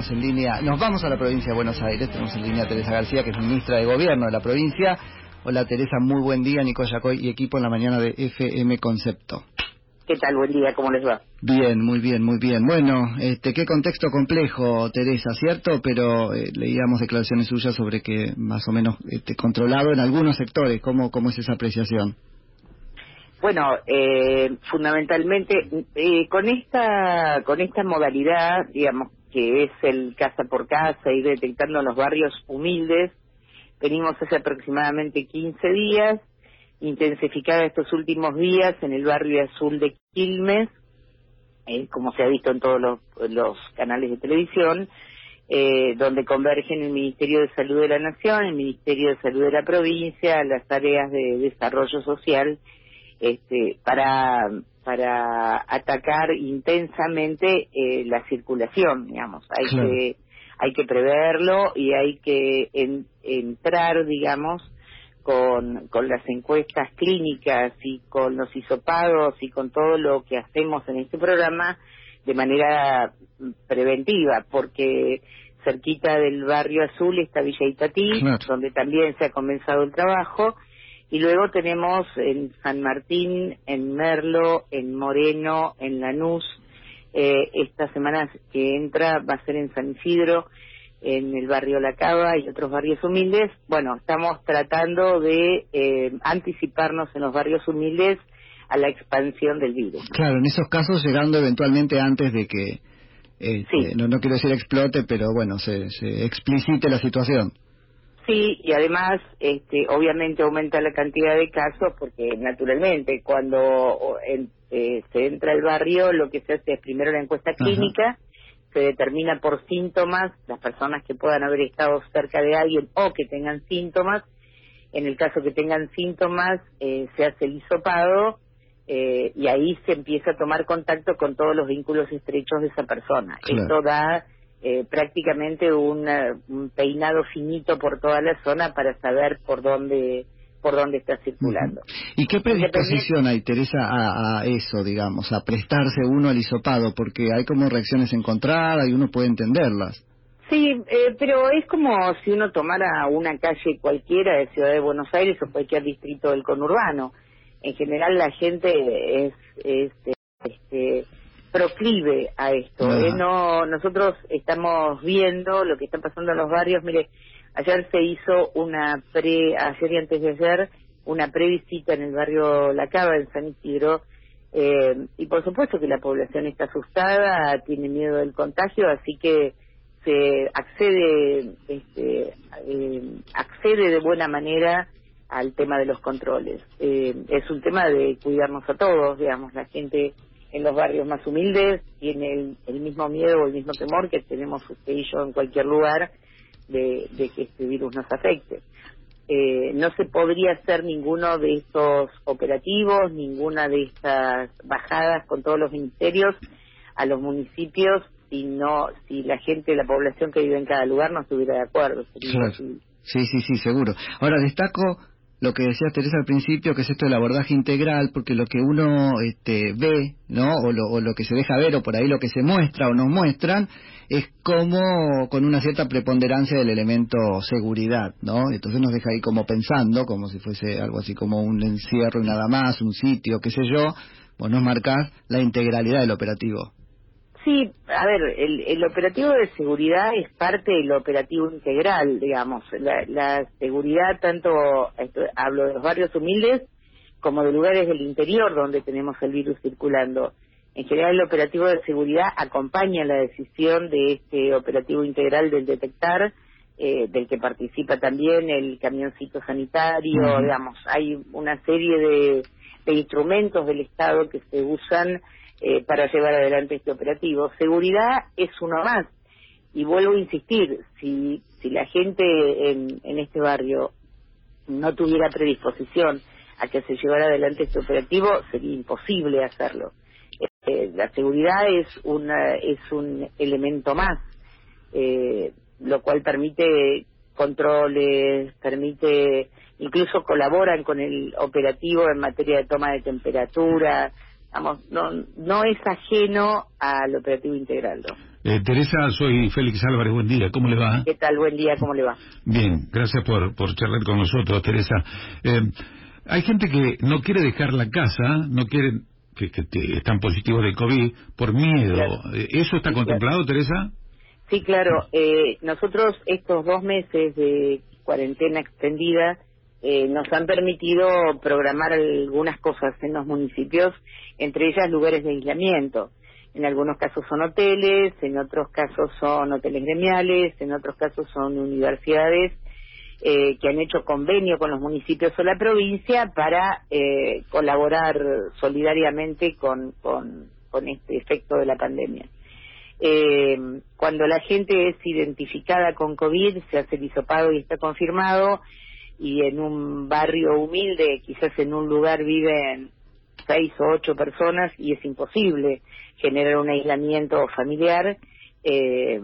tenemos en línea, nos vamos a la provincia de Buenos Aires, tenemos en línea a Teresa García, que es ministra de Gobierno de la provincia. Hola Teresa, muy buen día, Nico Yacoy y equipo en la mañana de FM Concepto. ¿Qué tal? Buen día, ¿cómo les va? Bien, muy bien, muy bien. Bueno, este, qué contexto complejo, Teresa, ¿cierto? Pero eh, leíamos declaraciones suyas sobre que más o menos este, controlado en algunos sectores. ¿Cómo, cómo es esa apreciación? Bueno, eh, fundamentalmente eh, con esta con esta modalidad, digamos que es el casa por casa, ir detectando los barrios humildes, venimos hace aproximadamente 15 días, intensificada estos últimos días en el barrio azul de Quilmes, eh, como se ha visto en todos los, los canales de televisión, eh, donde convergen el Ministerio de Salud de la Nación, el Ministerio de Salud de la provincia, las áreas de desarrollo social este, para para atacar intensamente eh, la circulación, digamos. Hay que hay que preverlo y hay que entrar, digamos, con, con las encuestas clínicas y con los hisopados y con todo lo que hacemos en este programa de manera preventiva, porque cerquita del barrio azul está Villa Itatí, donde también se ha comenzado el trabajo, y luego tenemos en San Martín, en Merlo, en Moreno, en Lanús. Eh, esta semana que entra va a ser en San Isidro, en el barrio La Cava y otros barrios humildes. Bueno, estamos tratando de eh, anticiparnos en los barrios humildes a la expansión del virus. Claro, en esos casos llegando eventualmente antes de que, este, no, no quiero decir explote, pero bueno, se, se explicite la situación. Sí, y además, este, obviamente aumenta la cantidad de casos porque naturalmente cuando eh, se entra al barrio lo que se hace es primero la encuesta clínica, se determina por síntomas las personas que puedan haber estado cerca de alguien o que tengan síntomas. En el caso que tengan síntomas, eh, se hace el hisopado eh, y ahí se empieza a tomar contacto con todos los vínculos estrechos de esa persona. Esto da eh, prácticamente un peinado finito por toda la zona para saber por dónde por dónde está circulando. ¿Y qué predisposición hay, Teresa, a, eso, digamos, a prestarse uno al hisopado? Porque hay como reacciones encontradas y uno puede entenderlas. Sí, eh, pero es como si uno tomara una calle cualquiera de Ciudad de Buenos Aires o cualquier distrito del conurbano. En general la gente es, es este, proclive a esto. ¿eh? No, nosotros estamos viendo lo que está pasando en los barrios. Mire, ayer se hizo una pre, ayer y antes de ayer, una previsita en el barrio La Cava, en San Isidro, eh, y por supuesto que la población está asustada, tiene miedo del contagio, así que se accede, este, eh, accede de buena manera al tema de los controles. Eh, es un tema de cuidarnos a todos, digamos, la gente en los barrios más humildes tiene el, mismo miedo o el mismo temor que tenemos usted y yo en cualquier lugar de, que este virus nos afecte. Eh, no se podría hacer ninguno de estos operativos, ninguna de estas bajadas con todos los ministerios a los municipios si no, si la gente, la población que vive en cada lugar no estuviera de acuerdo. Sí, sí, sí, seguro. Ahora destaco lo que decía Teresa al principio, que es esto del abordaje integral, porque lo que uno este, ve, ¿no? O lo, o lo que se deja ver, o por ahí lo que se muestra o nos muestran, es como con una cierta preponderancia del elemento seguridad, ¿no? Entonces nos deja ahí como pensando, como si fuese algo así como un encierro y nada más, un sitio, qué sé yo, pues nos marcas la integralidad del operativo. Sí, a ver, el, operativo de seguridad es parte del operativo integral, digamos. La, seguridad, tanto hablo de los barrios humildes como de lugares del interior donde tenemos el virus circulando. En general, el operativo de seguridad acompaña la decisión de este operativo integral del detectar, eh, del que participa también el camioncito sanitario, digamos. Hay una serie de instrumentos del Estado que se usan eh, para llevar adelante este operativo. Seguridad es uno más. Y vuelvo a insistir, si, si la gente en, en este barrio no tuviera predisposición a que se llevara adelante este operativo, sería imposible hacerlo. Eh, la seguridad es, una, es un elemento más, eh, lo cual permite controles, permite, incluso colaboran con el operativo en materia de toma de temperatura, Vamos, no, no es ajeno al operativo integral. Eh, Teresa, soy Félix Álvarez, buen día, ¿cómo le va? ¿Qué tal? Buen día, ¿cómo le va? Bien, gracias por, por charlar con nosotros, Teresa. Eh, hay gente que no quiere dejar la casa, no quiere que, están positivos de COVID por miedo. Eh, ¿Eso está contemplado, Teresa? Sí, claro. Eh, nosotros estos dos meses de cuarentena extendida eh, nos han permitido programar algunas cosas en los municipios, entre ellas lugares de aislamiento. En algunos casos son hoteles, en otros casos son hoteles gremiales, en otros casos son universidades eh, que han hecho convenio con los municipios o la provincia para eh, colaborar solidariamente con, con, este efecto de la pandemia. Eh, cuando la gente es identificada con COVID, se hace el hisopado y está confirmado, y en un barrio humilde, quizás en un lugar viven seis o ocho personas y es imposible generar un aislamiento familiar, eh,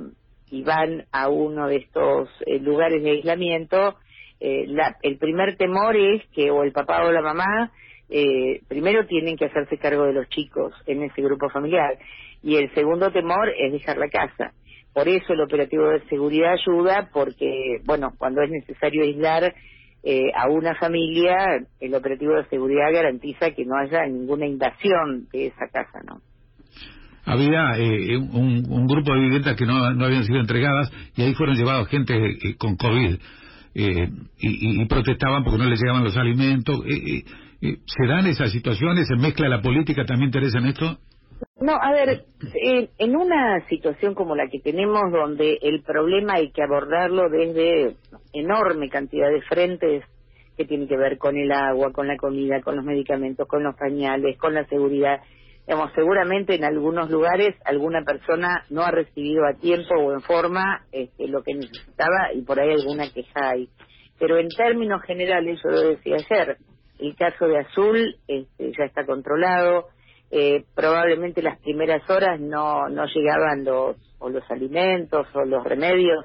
y van a uno de estos eh, lugares de aislamiento, eh, el primer temor es que o el papá o la mamá eh, primero tienen que hacerse cargo de los chicos en ese grupo familiar y el segundo temor es dejar la casa. Por eso el operativo de seguridad ayuda porque, bueno, cuando es necesario aislar a una familia, el operativo de seguridad garantiza que no haya ninguna invasión de esa casa, ¿no? había eh, un, grupo de viviendas que no, habían sido entregadas y ahí fueron llevados gente eh, con COVID eh, y, protestaban porque no les llegaban los alimentos. ¿Se dan esas situaciones? ¿Se mezcla la política? ¿También interesa en esto? No, a ver, en una situación como la que tenemos, donde el problema hay que abordarlo desde enorme cantidad de frentes que tiene que ver con el agua, con la comida, con los medicamentos, con los pañales, con la seguridad, digamos, seguramente en algunos lugares alguna persona no ha recibido a tiempo o en forma este, lo que necesitaba y por ahí alguna queja hay. Pero en términos generales, yo lo decía ayer, el caso de Azul este, ya está controlado, eh, probablemente las primeras horas no, no llegaban los, o los alimentos o los remedios,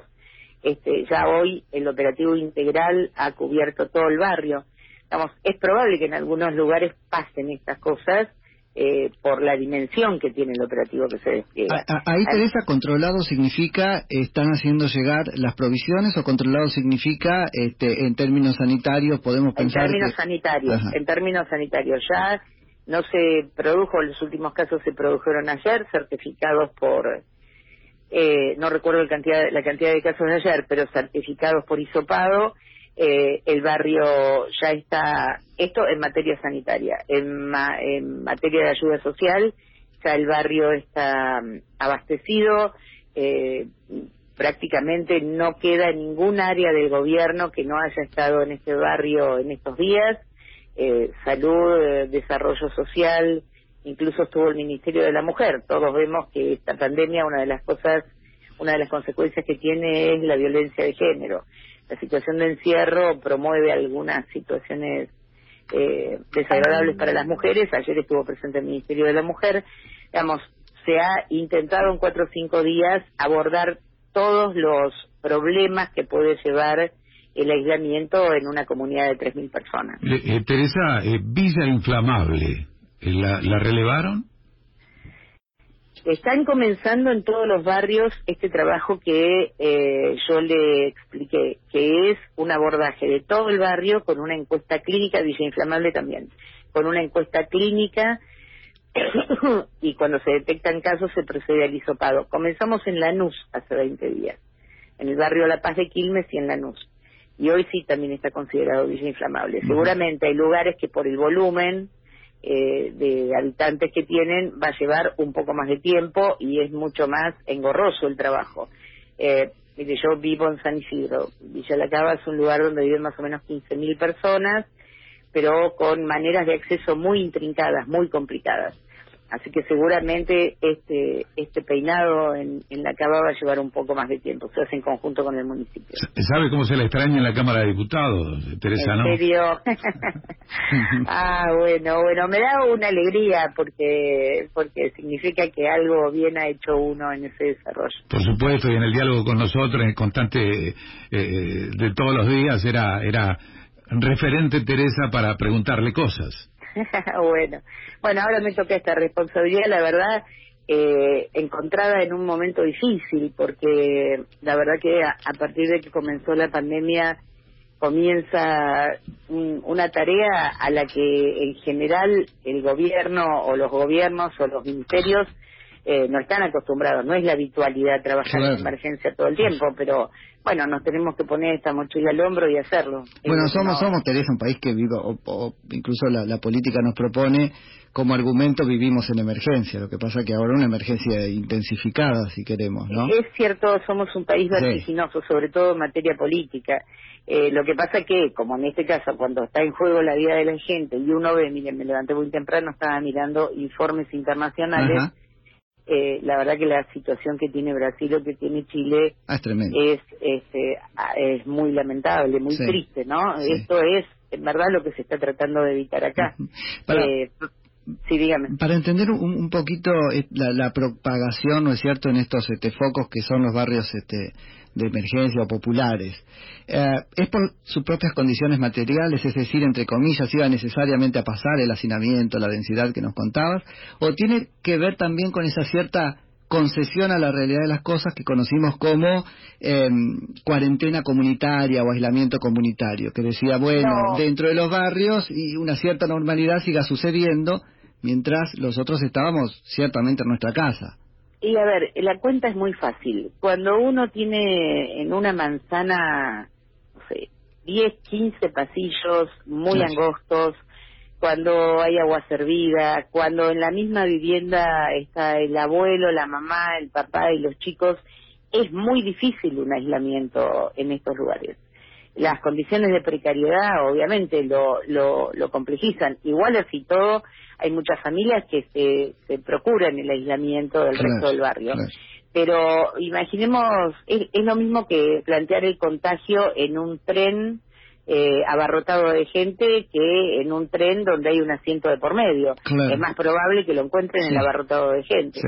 este, ya hoy el operativo integral ha cubierto todo el barrio. Digamos, es probable que en algunos lugares pasen estas cosas, eh, por la dimensión que tiene el operativo que se despliega. Ahí, Teresa, controlado significa están haciendo llegar las provisiones o controlado significa este, en términos sanitarios podemos pensar. En términos sanitarios, en términos sanitarios. Ya no se produjo, los últimos casos se produjeron ayer, certificados por. Eh, no recuerdo la cantidad, de casos de ayer, pero certificados por hisopado eh, el barrio ya está, esto en materia sanitaria, en, en materia de ayuda social, ya el barrio está mm, abastecido, eh, prácticamente no queda ningún área del gobierno que no haya estado en este barrio en estos días, eh, salud, eh, desarrollo social, incluso estuvo el Ministerio de la Mujer. Todos vemos que esta pandemia, una de las cosas, una de las consecuencias que tiene es la violencia de género la situación de encierro promueve algunas situaciones eh, desagradables para las mujeres. Ayer estuvo presente el Ministerio de la Mujer. Digamos, se ha intentado en cuatro o cinco días abordar todos los problemas que puede llevar el aislamiento en una comunidad de 3.000 personas. Eh, Teresa, eh, Villa Inflamable, ¿la, ¿la relevaron? Están comenzando en todos los barrios este trabajo que eh, yo le expliqué, que es un abordaje de todo el barrio con una encuesta clínica, Villa Inflamable también, con una encuesta clínica y cuando se detectan casos se procede al hisopado. Comenzamos en Lanús hace 20 días, en el barrio La Paz de Quilmes y en Lanús. Y hoy sí también está considerado Villa Inflamable. Seguramente hay lugares que por el volumen eh, de habitantes que tienen va a llevar un poco más de tiempo y es mucho más engorroso el trabajo. Eh, yo vivo en San Isidro. Villa La Cava es un lugar donde viven más o menos 15.000 personas, pero con maneras de acceso muy intrincadas, muy complicadas. Así que seguramente este este peinado en, en la cava va a llevar un poco más de tiempo. Se hace en conjunto con el municipio. ¿Sabe cómo se le extraña en la Cámara de Diputados, Teresa? ¿En serio? ah, bueno, bueno, me da una alegría porque porque significa que algo bien ha hecho uno en ese desarrollo. Por supuesto, y en el diálogo con nosotros, en el constante eh, de todos los días, era era referente Teresa para preguntarle cosas. bueno, bueno, ahora me toca esta responsabilidad, la verdad, eh, encontrada en un momento difícil, porque la verdad que a, partir de que comenzó la pandemia comienza una tarea a la que en general el gobierno o los gobiernos o los ministerios eh, no están acostumbrados, no es la habitualidad trabajar en emergencia todo el tiempo, pero bueno, nos tenemos que poner esta mochila al hombro y hacerlo. Bueno, somos, somos Teresa, un país que vive, o, incluso la, política nos propone como argumento vivimos en emergencia, lo que pasa que ahora una emergencia intensificada, si queremos, ¿no? Es cierto, somos un país vertiginoso, sobre todo en materia política. Eh, lo que pasa que, como en este caso, cuando está en juego la vida de la gente y uno ve, miren, me levanté muy temprano, estaba mirando informes internacionales, eh, la verdad que la situación que tiene Brasil o que tiene Chile ah, es, este, es, muy lamentable, muy triste, ¿no? Esto es, en verdad, lo que se está tratando de evitar acá. Para, eh, sí, dígame. Para entender un, poquito eh, la, propagación, ¿no es cierto?, en estos este, focos que son los barrios este, de emergencia o populares. Eh, ¿Es por sus propias condiciones materiales, es decir, entre comillas, iba necesariamente a pasar el hacinamiento, la densidad que nos contabas? ¿O tiene que ver también con esa cierta concesión a la realidad de las cosas que conocimos como em, cuarentena comunitaria o aislamiento comunitario, que decía, bueno, dentro de los barrios y una cierta normalidad siga sucediendo mientras los otros estábamos ciertamente en nuestra casa. Y a ver, la cuenta es muy fácil. Cuando uno tiene en una manzana, no sé, 10, 15 pasillos muy angostos, cuando hay agua servida, cuando en la misma vivienda está el abuelo, la mamá, el papá y los chicos, es muy difícil un aislamiento en estos lugares. Las condiciones de precariedad obviamente lo, lo, lo complejizan. Igual así todo, hay muchas familias que se, se procuran el aislamiento del resto del barrio. Pero imaginemos, es, lo mismo que plantear el contagio en un tren eh, abarrotado de gente que en un tren donde hay un asiento de por medio. Es más probable que lo encuentren en el abarrotado de gente.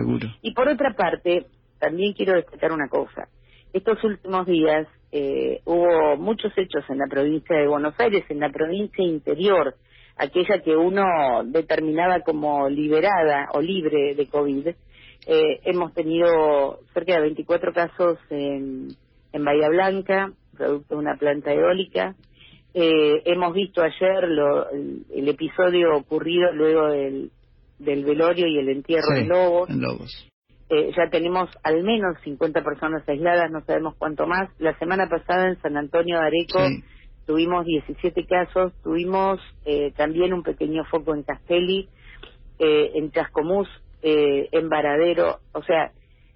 Y por otra parte, también quiero destacar una cosa. Estos últimos días eh, hubo muchos hechos en la provincia de Buenos Aires, en la provincia interior, aquella que uno determinaba como liberada o libre de COVID, eh, hemos tenido cerca de 24 casos en, en Bahía Blanca, producto de una planta eólica. Eh, hemos visto ayer lo, el, episodio ocurrido luego del, del velorio y el entierro de Lobos. Lobos. Eh, ya tenemos al menos 50 personas aisladas, no sabemos cuánto más. La semana pasada en San Antonio de Areco tuvimos 17 casos, tuvimos eh, también un pequeño foco en Castelli, eh, en Chascomús, eh, en Varadero, o sea,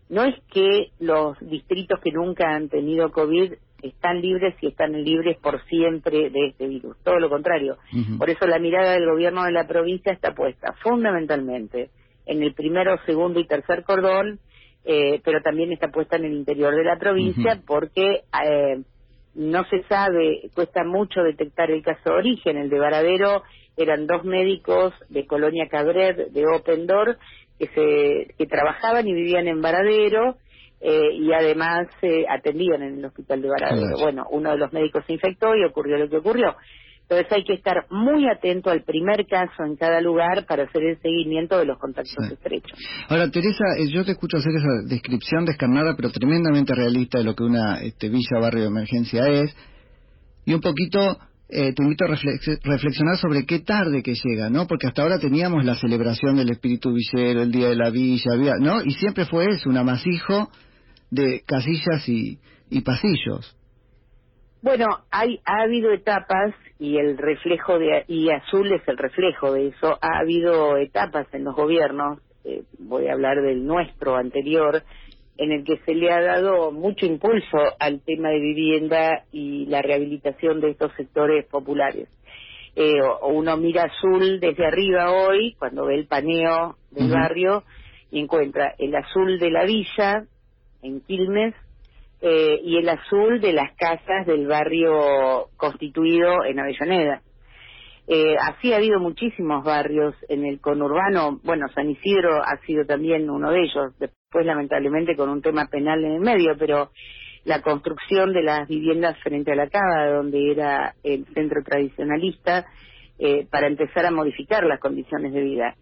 no es que los distritos que nunca han tenido COVID están libres y están libres por siempre de este virus, todo lo contrario. Por eso la mirada del gobierno de la provincia está puesta fundamentalmente en el primero, segundo y tercer cordón, pero también está puesta en el interior de la provincia porque no se sabe, cuesta mucho detectar el caso de origen. El de Varadero eran dos médicos de Colonia Cabret, de Open Door, que, se, que trabajaban y vivían en Varadero eh, y además se atendían en el hospital de Varadero. Bueno, uno de los médicos se infectó y ocurrió lo que ocurrió. Entonces hay que estar muy atento al primer caso en cada lugar para hacer el seguimiento de los contactos estrechos. Ahora, Teresa, eh, yo te escucho hacer esa descripción descarnada, pero tremendamente realista de lo que una este, villa barrio de emergencia es. Y un poquito eh, te invito a reflexionar sobre qué tarde que llega, ¿no? Porque hasta ahora teníamos la celebración del espíritu villero, el día de la villa, ¿no? Y siempre fue eso, un amasijo de casillas y, y pasillos. Bueno, hay, ha habido etapas y el reflejo de y azul es el reflejo de eso. Ha habido etapas en los gobiernos, eh, voy a hablar del nuestro anterior, en el que se le ha dado mucho impulso al tema de vivienda y la rehabilitación de estos sectores populares. Eh, uno mira azul desde arriba hoy, cuando ve el paneo del barrio, y encuentra el azul de la villa en Quilmes eh, y el azul de las casas del barrio constituido en Avellaneda. Eh, así ha habido muchísimos barrios en el conurbano, bueno, San Isidro ha sido también uno de ellos, después lamentablemente con un tema penal en el medio, pero la construcción de las viviendas frente a la cava, donde era el centro tradicionalista, eh, para empezar a modificar las condiciones de vida.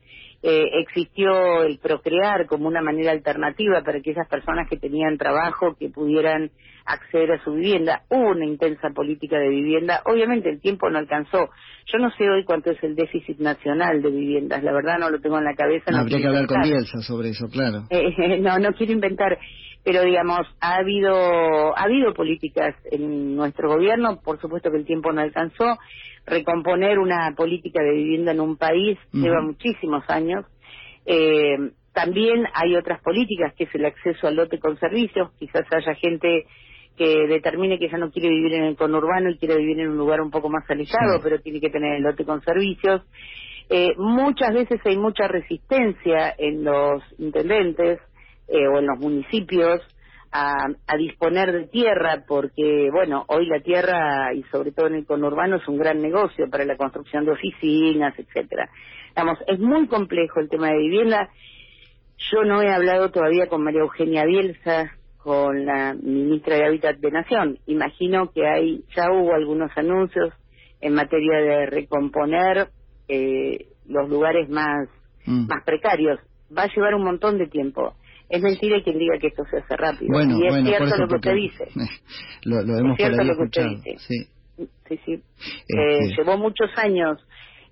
Eh, existió el procrear como una manera alternativa para que esas personas que tenían trabajo que pudieran acceder a su vivienda. Hubo una intensa política de vivienda. Obviamente el tiempo no alcanzó. Yo no sé hoy cuánto es el déficit nacional de viviendas. La verdad no lo tengo en la cabeza. No habría que hablar con Bielsa sobre eso, claro. Eh, no, no quiero inventar. Pero digamos, ha habido, ha habido políticas en nuestro gobierno. Por supuesto que el tiempo no alcanzó recomponer una política de vivienda en un país lleva muchísimos años. Eh, también hay otras políticas, que es el acceso al lote con servicios. Quizás haya gente que determine que ya no quiere vivir en el conurbano y quiere vivir en un lugar un poco más alejado, pero tiene que tener el lote con servicios. Eh, muchas veces hay mucha resistencia en los intendentes eh, o en los municipios a, disponer de tierra, porque, bueno, hoy la tierra, y sobre todo en el conurbano, es un gran negocio para la construcción de oficinas, etcétera. Vamos, es muy complejo el tema de vivienda. Yo no he hablado todavía con María Eugenia Bielsa, con la ministra de Hábitat de Nación. Imagino que hay, ya hubo algunos anuncios en materia de recomponer eh, los lugares más, mm. más precarios. Va a llevar un montón de tiempo es mentira quien diga que esto se hace rápido. Bueno, y es cierto lo que usted dice. Lo, hemos es cierto lo que usted dice. Sí, sí. sí. Eh, este. llevó muchos años.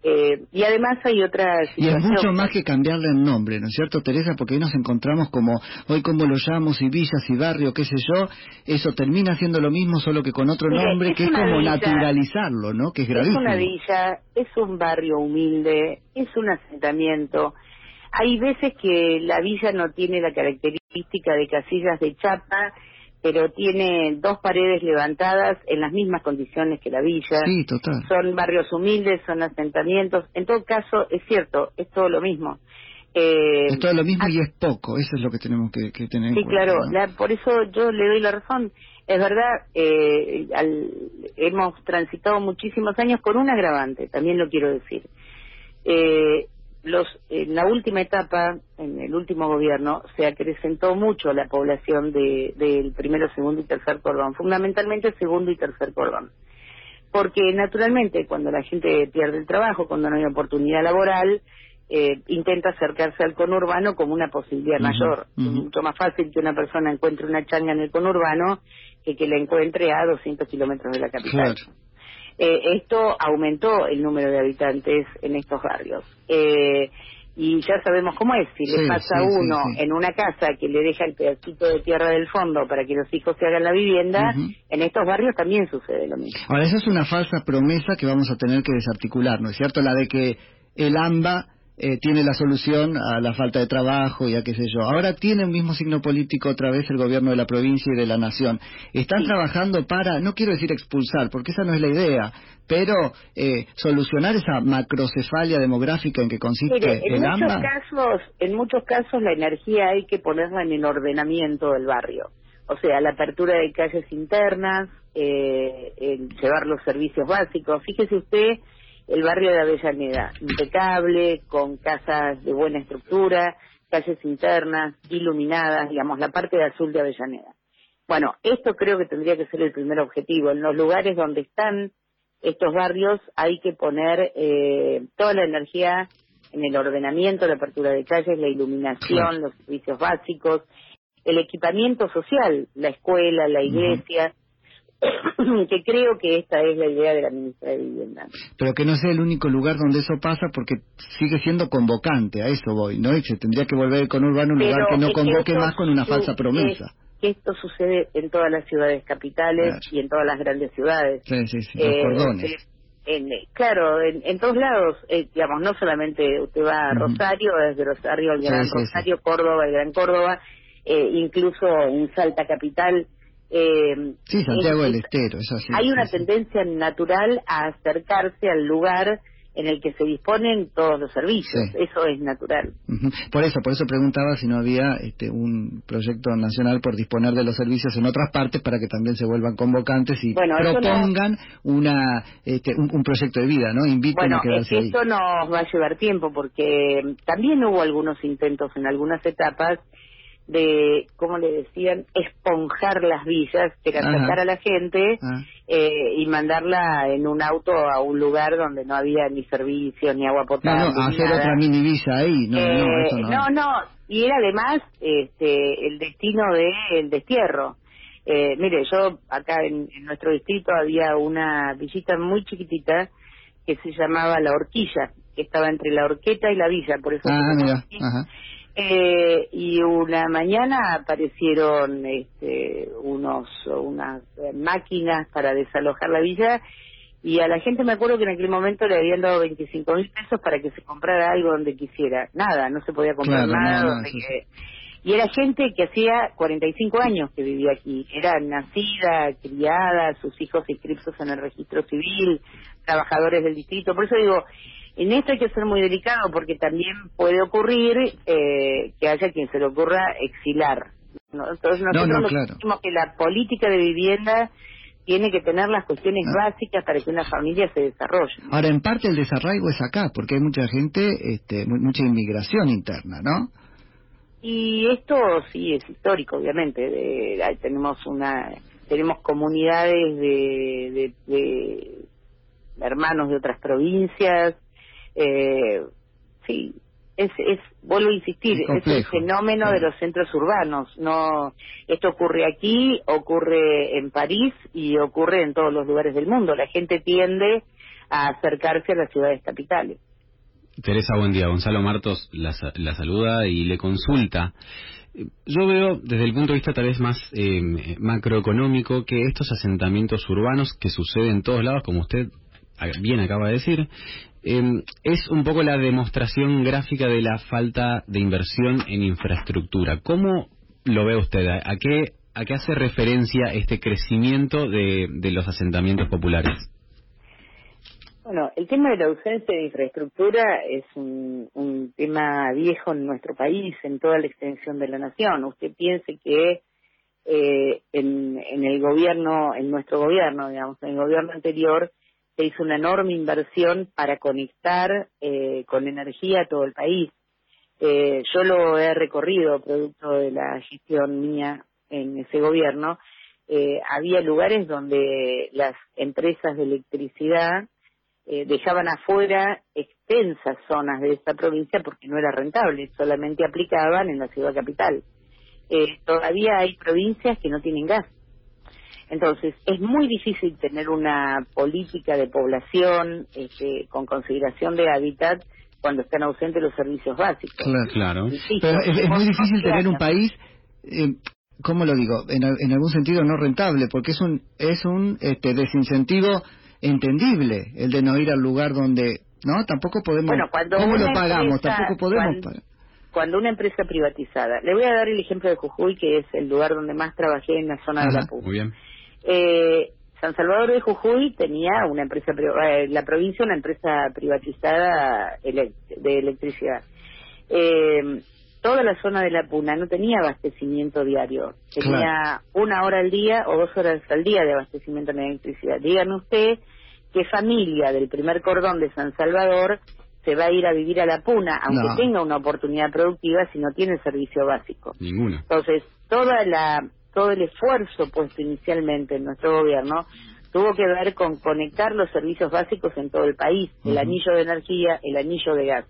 Eh, y además hay otras Y es mucho más que cambiarle el nombre, ¿no es cierto, Teresa? Porque ahí nos encontramos como, hoy como lo llamamos, y villas y barrio, qué sé yo, eso termina siendo lo mismo, solo que con otro nombre, que es como naturalizarlo, ¿no? Que es gravísimo. Es una villa, es un barrio humilde, es un asentamiento, hay veces que la villa no tiene la característica de casillas de chapa, pero tiene dos paredes levantadas en las mismas condiciones que la villa. Sí, total. Son barrios humildes, son asentamientos. En todo caso, es cierto, es todo lo mismo. Eh, es todo lo mismo y es poco, eso es lo que tenemos que, tener en sí, claro, por eso yo le doy la razón. Es verdad, eh, hemos transitado muchísimos años con un agravante, también lo quiero decir. Eh, los, en la última etapa, en el último gobierno, se acrecentó mucho la población del de, primero, segundo y tercer cordón, fundamentalmente segundo y tercer cordón. Porque naturalmente cuando la gente pierde el trabajo, cuando no hay oportunidad laboral, eh, intenta acercarse al conurbano como una posibilidad mayor. Es mucho más fácil que una persona encuentre una changa en el conurbano que que la encuentre a 200 kilómetros de la capital. Eh, esto aumentó el número de habitantes en estos barrios. Eh, y ya sabemos cómo es, si le pasa a uno en una casa que le deja el pedacito de tierra del fondo para que los hijos se hagan la vivienda, en estos barrios también sucede lo mismo. Ahora, esa es una falsa promesa que vamos a tener que desarticular, ¿no es cierto? La de que el AMBA eh, tiene la solución a la falta de trabajo y a qué sé yo. Ahora tiene un mismo signo político otra vez el gobierno de la provincia y de la nación. Están trabajando para, no quiero decir expulsar, porque esa no es la idea, pero eh, solucionar esa macrocefalia demográfica en que consiste en el muchos Casos, en muchos casos la energía hay que ponerla en el ordenamiento del barrio. O sea, la apertura de calles internas, eh, llevar los servicios básicos. Fíjese usted el barrio de Avellaneda, impecable, con casas de buena estructura, calles internas, iluminadas, digamos, la parte de azul de Avellaneda. Bueno, esto creo que tendría que ser el primer objetivo. En los lugares donde están estos barrios hay que poner eh, toda la energía en el ordenamiento, la apertura de calles, la iluminación, los servicios básicos, el equipamiento social, la escuela, la iglesia, que creo que esta es la idea de la ministra de Vivienda. Pero que no sea el único lugar donde eso pasa porque sigue siendo convocante, a eso voy, ¿no? Y se tendría que volver con Urbano un lugar que no convoque más con una falsa promesa. Que, esto sucede en todas las ciudades capitales y en todas las grandes ciudades. Sí, sí, sí, los eh, cordones. En, claro, en, todos lados, eh, digamos, no solamente usted va a Rosario, desde Rosario al Gran Rosario, Córdoba, el Gran Córdoba, eh, incluso en Salta Capital, eh, sí, Santiago del Estero, eso sí. Hay una tendencia natural a acercarse al lugar en el que se disponen todos los servicios. Eso es natural. Por eso, por eso preguntaba si no había este, un proyecto nacional por disponer de los servicios en otras partes para que también se vuelvan convocantes y propongan una, este, un, proyecto de vida, ¿no? Inviten bueno, a quedarse esto nos va a llevar tiempo porque también hubo algunos intentos en algunas etapas de, ¿cómo le decían? Esponjar las villas, que era sacar a la gente ah. eh, y mandarla en un auto a un lugar donde no había ni servicios, ni agua potable. No, no, hacer otra mini villa ahí, no, no, eh, eso no. No, no, y era además este, el destino del destierro. Eh, mire, yo acá en, nuestro distrito había una villita muy chiquitita que se llamaba La Horquilla, que estaba entre la Horqueta y la Villa, por eso. Ah, mira. Eh, y una mañana aparecieron este, unos unas máquinas para desalojar la villa y a la gente me acuerdo que en aquel momento le habían dado 25 mil pesos para que se comprara algo donde quisiera. Nada, no se podía comprar nada. Y era gente que hacía 45 años que vivía aquí. Era nacida, criada, sus hijos inscritos en el registro civil, trabajadores del distrito. Por eso digo, en esto hay que ser muy delicado porque también puede ocurrir eh, que haya quien se le ocurra exilar. Entonces nosotros decimos que la política de vivienda tiene que tener las cuestiones ah. básicas para que una familia se desarrolle. Ahora, en parte el desarraigo es acá, porque hay mucha gente, este, mucha inmigración interna, ¿no? Y esto sí es histórico, obviamente. De, tenemos una, tenemos comunidades de, de hermanos de otras provincias, eh, sí, es, es, vuelvo a insistir, es, el fenómeno de los centros urbanos. No, esto ocurre aquí, ocurre en París y ocurre en todos los lugares del mundo. La gente tiende a acercarse a las ciudades capitales. Teresa, buen día. Gonzalo Martos la, la saluda y le consulta. Yo veo desde el punto de vista tal vez más eh, macroeconómico que estos asentamientos urbanos que suceden en todos lados, como usted bien acaba de decir, Em, es un poco la demostración gráfica de la falta de inversión en infraestructura. ¿Cómo lo ve usted? ¿A qué, a qué hace referencia este crecimiento de, los asentamientos populares? Bueno, el tema de la ausencia de infraestructura es un, tema viejo en nuestro país, en toda la extensión de la nación. Usted piense que eh, en, en el gobierno, en nuestro gobierno, digamos, en el gobierno anterior, se hizo una enorme inversión para conectar eh, con energía a todo el país. Eh, yo lo he recorrido producto de la gestión mía en ese gobierno. Eh, había lugares donde las empresas de electricidad dejaban afuera extensas zonas de esta provincia porque no era rentable, solamente aplicaban en la ciudad capital. todavía hay provincias que no tienen gas entonces, es muy difícil tener una política de población este, con consideración de hábitat cuando están ausentes los servicios básicos. Claro, Pero es, muy difícil tener un país, eh, ¿cómo lo digo? En, algún sentido no rentable, porque es un, es un este, desincentivo entendible el de no ir al lugar donde, ¿no? Tampoco podemos. Bueno, cuando ¿Cómo lo pagamos? Tampoco podemos cuando una empresa privatizada, le voy a dar el ejemplo de Jujuy, que es el lugar donde más trabajé en la zona de la PUC. Muy bien. Eh, San Salvador de Jujuy tenía una empresa, eh, la provincia una empresa privatizada de electricidad. Eh, toda la zona de la Puna no tenía abastecimiento diario, tenía una hora al día o dos horas al día de abastecimiento de electricidad. Dígame usted qué familia del primer cordón de San Salvador se va a ir a vivir a la Puna, aunque tenga una oportunidad productiva, si no tiene servicio básico. Ninguna. Entonces, toda la todo el esfuerzo puesto inicialmente en nuestro gobierno tuvo que ver con conectar los servicios básicos en todo el país, el anillo de energía, el anillo de gas.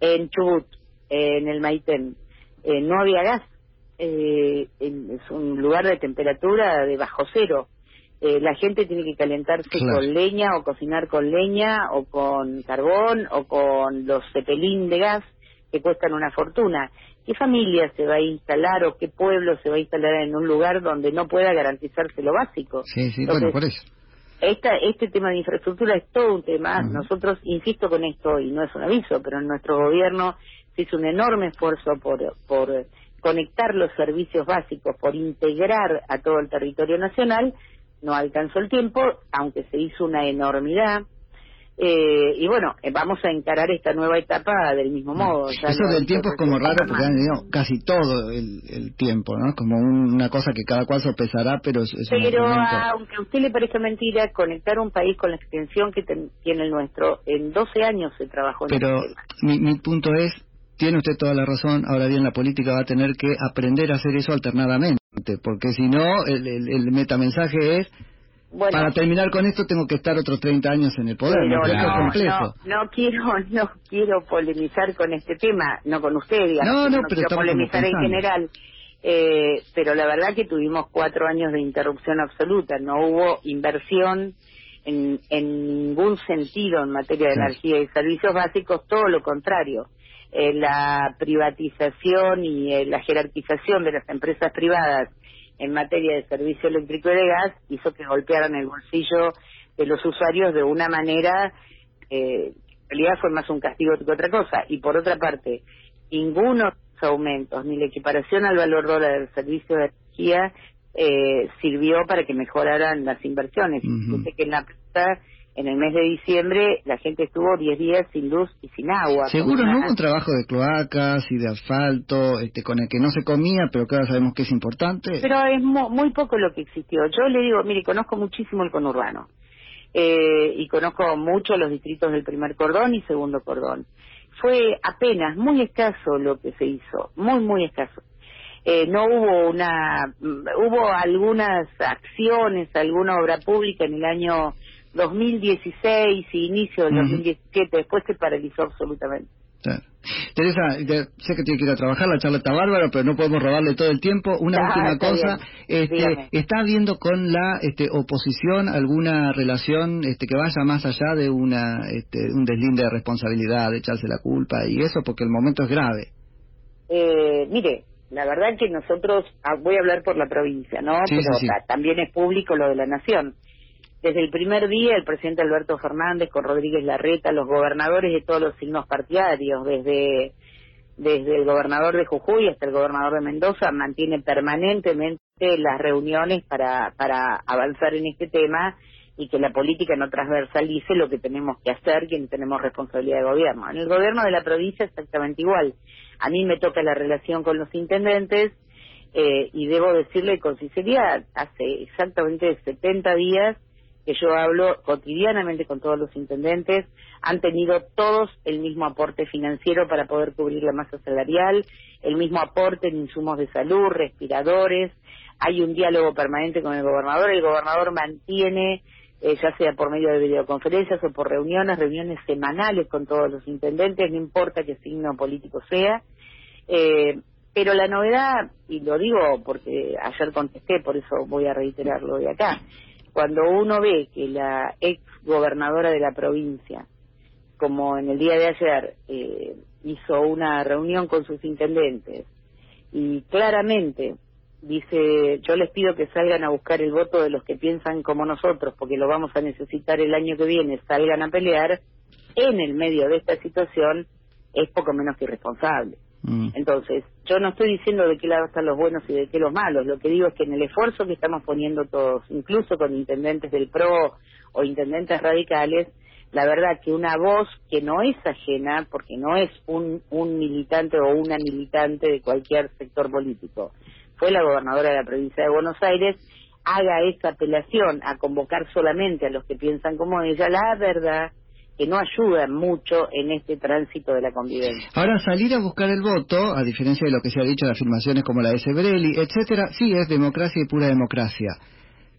En Chubut, en el Maitén, eh, no había gas, eh, es un lugar de temperatura de bajo cero. Eh, la gente tiene que calentarse con leña o cocinar con leña o con carbón o con los cepelín de gas que cuestan una fortuna. ¿Qué familia se va a instalar o qué pueblo se va a instalar en un lugar donde no pueda garantizarse lo básico? Sí, sí, bueno, por eso. Esta, este tema de infraestructura es todo un tema. Nosotros, insisto con esto, y no es un aviso, pero en nuestro gobierno se hizo un enorme esfuerzo por, por conectar los servicios básicos, por integrar a todo el territorio nacional. No alcanzó el tiempo, aunque se hizo una enormidad. Eh, y bueno, eh, vamos a encarar esta nueva etapa del mismo modo. Eso del tiempo es como raro porque han tenido casi todo el, tiempo, ¿no? Como una cosa que cada cual sopesará, pero es, Pero aunque a usted le parezca mentira, conectar un país con la extensión que tiene el nuestro, en 12 años se trabajó en Pero mi, mi punto es, tiene usted toda la razón. Ahora bien, la política va a tener que aprender a hacer eso alternadamente, porque si no, el, el, metamensaje es para terminar con esto tengo que estar otros 30 años en el poder. no, no, quiero no quiero polemizar con este tema, no con usted, digamos. No, no, pero quiero polemizar en general. Eh, pero la verdad que tuvimos cuatro años de interrupción absoluta, no hubo inversión en, en ningún sentido en materia de energía y servicios básicos, todo lo contrario. Eh, la privatización y eh, la jerarquización de las empresas privadas en materia de servicio eléctrico y de gas hizo que golpearan el bolsillo de los usuarios de una manera eh, en realidad fue más un castigo que otra cosa. Y por otra parte, ninguno de los aumentos ni la equiparación al valor dólar del servicio de energía eh, sirvió para que mejoraran las inversiones. Uh que en la plata en el mes de diciembre la gente estuvo 10 días sin luz y sin agua. Seguro, ¿no? Un trabajo de cloacas y de asfalto, este, con el que no se comía, pero que ahora sabemos que es importante. Pero es muy poco lo que existió. Yo le digo, mire, conozco muchísimo el conurbano. Eh, y conozco mucho los distritos del primer cordón y segundo cordón. Fue apenas muy escaso lo que se hizo, muy, muy escaso. Eh, no hubo una, hubo algunas acciones, alguna obra pública en el año 2016 y inicio del 2017, después se paralizó absolutamente. Teresa, sé que tiene que ir a trabajar, la charla está bárbara, pero no podemos robarle todo el tiempo. Una ah, última cosa, este, ¿está habiendo con la este, oposición alguna relación este, que vaya más allá de una, este, un deslinde de responsabilidad, de echarse la culpa y eso? Porque el momento es grave. Eh, mire, la verdad que nosotros, ah, voy a hablar por la provincia, ¿no? pero también es público lo de la nación. Desde el primer día, el presidente Alberto Fernández con Rodríguez Larreta, los gobernadores de todos los signos partidarios, desde, desde el gobernador de Jujuy hasta el gobernador de Mendoza, mantiene permanentemente las reuniones para, para avanzar en este tema y que la política no transversalice lo que tenemos que hacer quienes tenemos responsabilidad de gobierno. En el gobierno de la provincia exactamente igual. A mí me toca la relación con los intendentes eh, y debo decirle con sinceridad, hace exactamente 70 días que yo hablo cotidianamente con todos los intendentes, han tenido todos el mismo aporte financiero para poder cubrir la masa salarial, el mismo aporte en insumos de salud, respiradores, hay un diálogo permanente con el gobernador, el gobernador mantiene, eh, ya sea por medio de videoconferencias o por reuniones, reuniones semanales con todos los intendentes, no importa qué signo político sea, eh, pero la novedad, y lo digo porque ayer contesté, por eso voy a reiterarlo de acá, cuando uno ve que la ex gobernadora de la provincia, como en el día de ayer, eh, hizo una reunión con sus intendentes y claramente dice, yo les pido que salgan a buscar el voto de los que piensan como nosotros, porque lo vamos a necesitar el año que viene, salgan a pelear, en el medio de esta situación es poco menos que irresponsable. Mm. Entonces, yo no estoy diciendo de qué lado están los buenos y de qué los malos, lo que digo es que en el esfuerzo que estamos poniendo todos, incluso con intendentes del PRO o intendentes radicales, la verdad que una voz que no es ajena, porque no es un, un militante o una militante de cualquier sector político, fue la gobernadora de la provincia de Buenos Aires, haga esa apelación a convocar solamente a los que piensan como ella, la verdad que no ayudan mucho en este tránsito de la convivencia. Ahora, salir a buscar el voto, a diferencia de lo que se ha dicho en afirmaciones como la de Sebrelli, etcétera, sí es democracia y pura democracia.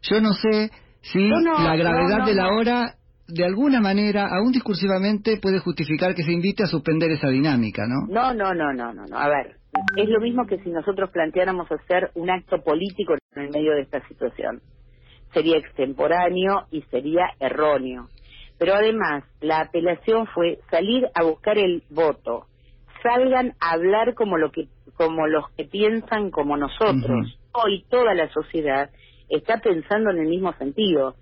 Yo no sé si la gravedad de la hora de alguna manera, aún discursivamente, puede justificar que se invite a suspender esa dinámica, ¿no? No, no, no, no, no. no. A ver, es lo mismo que si nosotros planteáramos hacer un acto político en el medio de esta situación. Sería extemporáneo y sería erróneo. Pero además, la apelación fue salir a buscar el voto. Salgan a hablar como, lo que, como los que piensan como nosotros. Hoy toda la sociedad está pensando en el mismo sentido.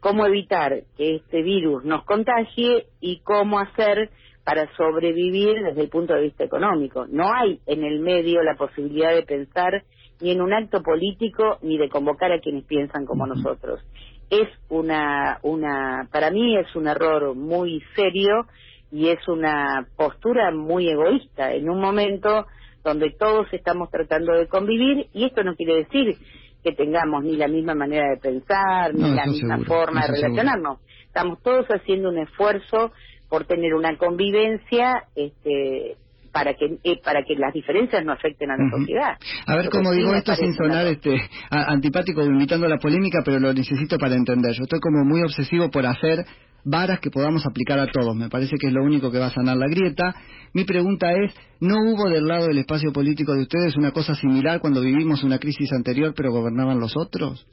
Cómo evitar que este virus nos contagie y cómo hacer para sobrevivir desde el punto de vista económico. No hay en el medio la posibilidad de pensar ni en un acto político ni de convocar a quienes piensan como nosotros es una, una, para mí es un error muy serio y es una postura muy egoísta en un momento donde todos estamos tratando de convivir y esto no quiere decir que tengamos ni la misma manera de pensar, ni la misma forma de relacionarnos. Estamos todos haciendo un esfuerzo por tener una convivencia este, para que eh, para que las diferencias no afecten a la sociedad. A ver cómo digo esto sin sonar este antipático invitando a la polémica, pero lo necesito para entender. Yo estoy como muy obsesivo por hacer varas que podamos aplicar a todos. Me parece que es lo único que va a sanar la grieta. Mi pregunta es, ¿no hubo del lado del espacio político de ustedes una cosa similar cuando vivimos una crisis anterior pero gobernaban los otros?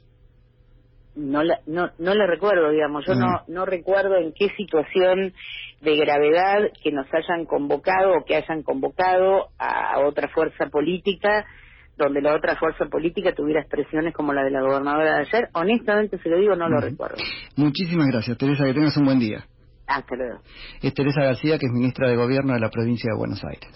No la, no, no le recuerdo, digamos, yo no, no recuerdo en qué situación de gravedad que nos hayan convocado o que hayan convocado a otra fuerza política donde la otra fuerza política tuviera expresiones como la de la gobernadora de ayer. Honestamente, se lo digo, no lo recuerdo. Muchísimas gracias, Teresa. Que tengas un buen día. Hasta luego. Es Teresa García, que es ministra de Gobierno de la provincia de Buenos Aires.